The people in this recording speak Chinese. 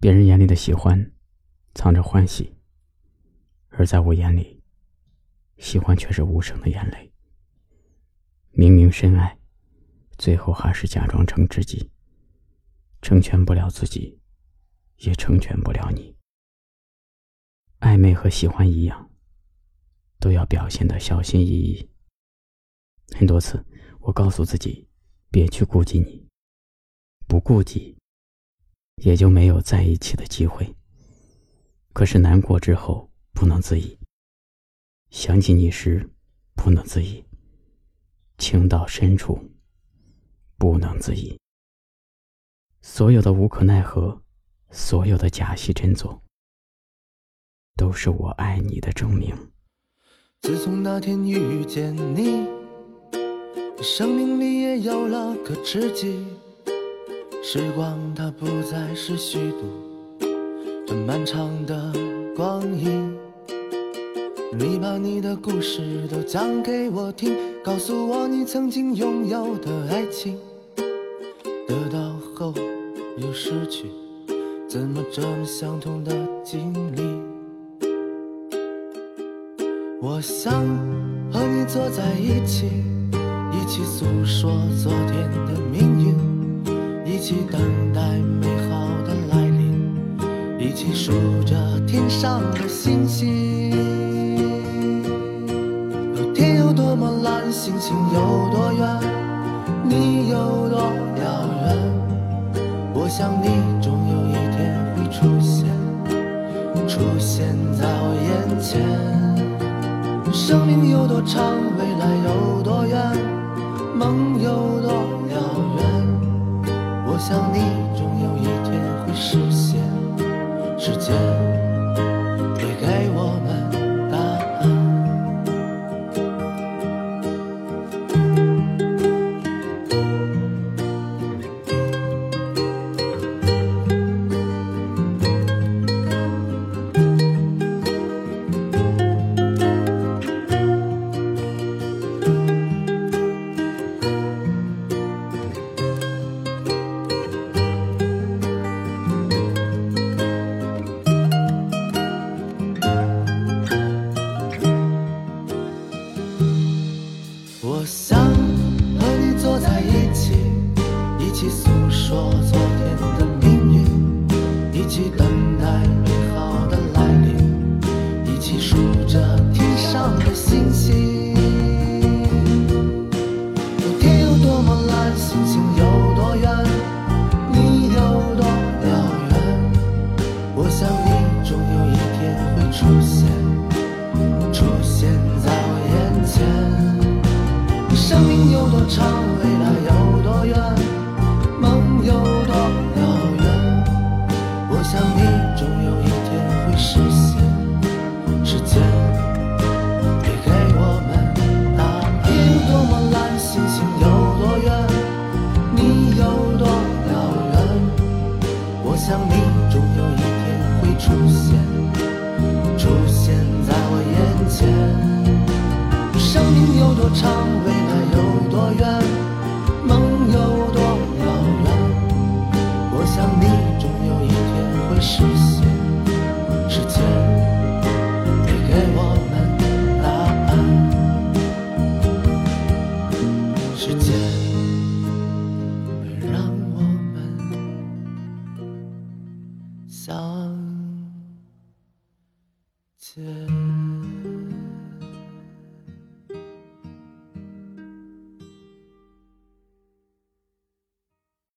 别人眼里的喜欢，藏着欢喜；而在我眼里，喜欢却是无声的眼泪。明明深爱，最后还是假装成知己，成全不了自己，也成全不了你。暧昧和喜欢一样，都要表现的小心翼翼。很多次，我告诉自己，别去顾及你，不顾及，也就没有在一起的机会。可是难过之后不能自已，想起你时不能自已，情到深处不能自已。所有的无可奈何，所有的假戏真做。都是我爱你的证明。自从那天遇见你，生命里也有了个知己。时光它不再是虚度，这漫长的光阴。你把你的故事都讲给我听，告诉我你曾经拥有的爱情，得到后又失去，怎么这么相同的经历？我想和你坐在一起，一起诉说昨天的命运，一起等待美好的来临，一起数着天上的星星。天有多么蓝，星星有多远，你有多遥远？我想你终有一天会出现，出现在我眼前。生命有多长，未来有多远，梦有多遥远？想你终有一天会实现，时间。我想和你坐在一起，一起诉说昨天的命运，一起等待美好的来临，一起数着天上的星星。天有多么蓝，星星有多远，你有多遥远？我想你终有一天会出现，多长，未来有多远，梦有多遥远？我想你终有一天会实现。时间会给我们答案。天有多么蓝，星星有多远，你有多遥远？我想你终有一天会出现，出现在我眼前。生命有多长？我愿